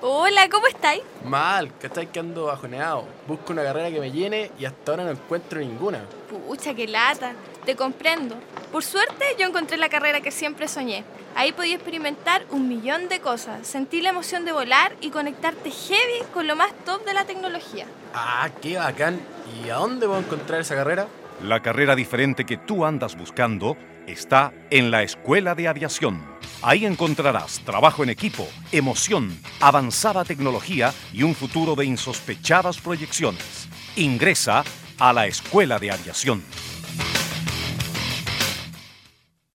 Hola, ¿cómo estáis? Mal, ¿cachai? Que ando bajoneado. Busco una carrera que me llene y hasta ahora no encuentro ninguna. Pucha, qué lata. Te comprendo. Por suerte, yo encontré la carrera que siempre soñé. Ahí podía experimentar un millón de cosas, sentir la emoción de volar y conectarte heavy con lo más top de la tecnología. Ah, qué bacán. ¿Y a dónde puedo encontrar esa carrera? La carrera diferente que tú andas buscando está en la Escuela de Aviación. Ahí encontrarás trabajo en equipo, emoción, avanzada tecnología y un futuro de insospechadas proyecciones. Ingresa a la Escuela de Aviación.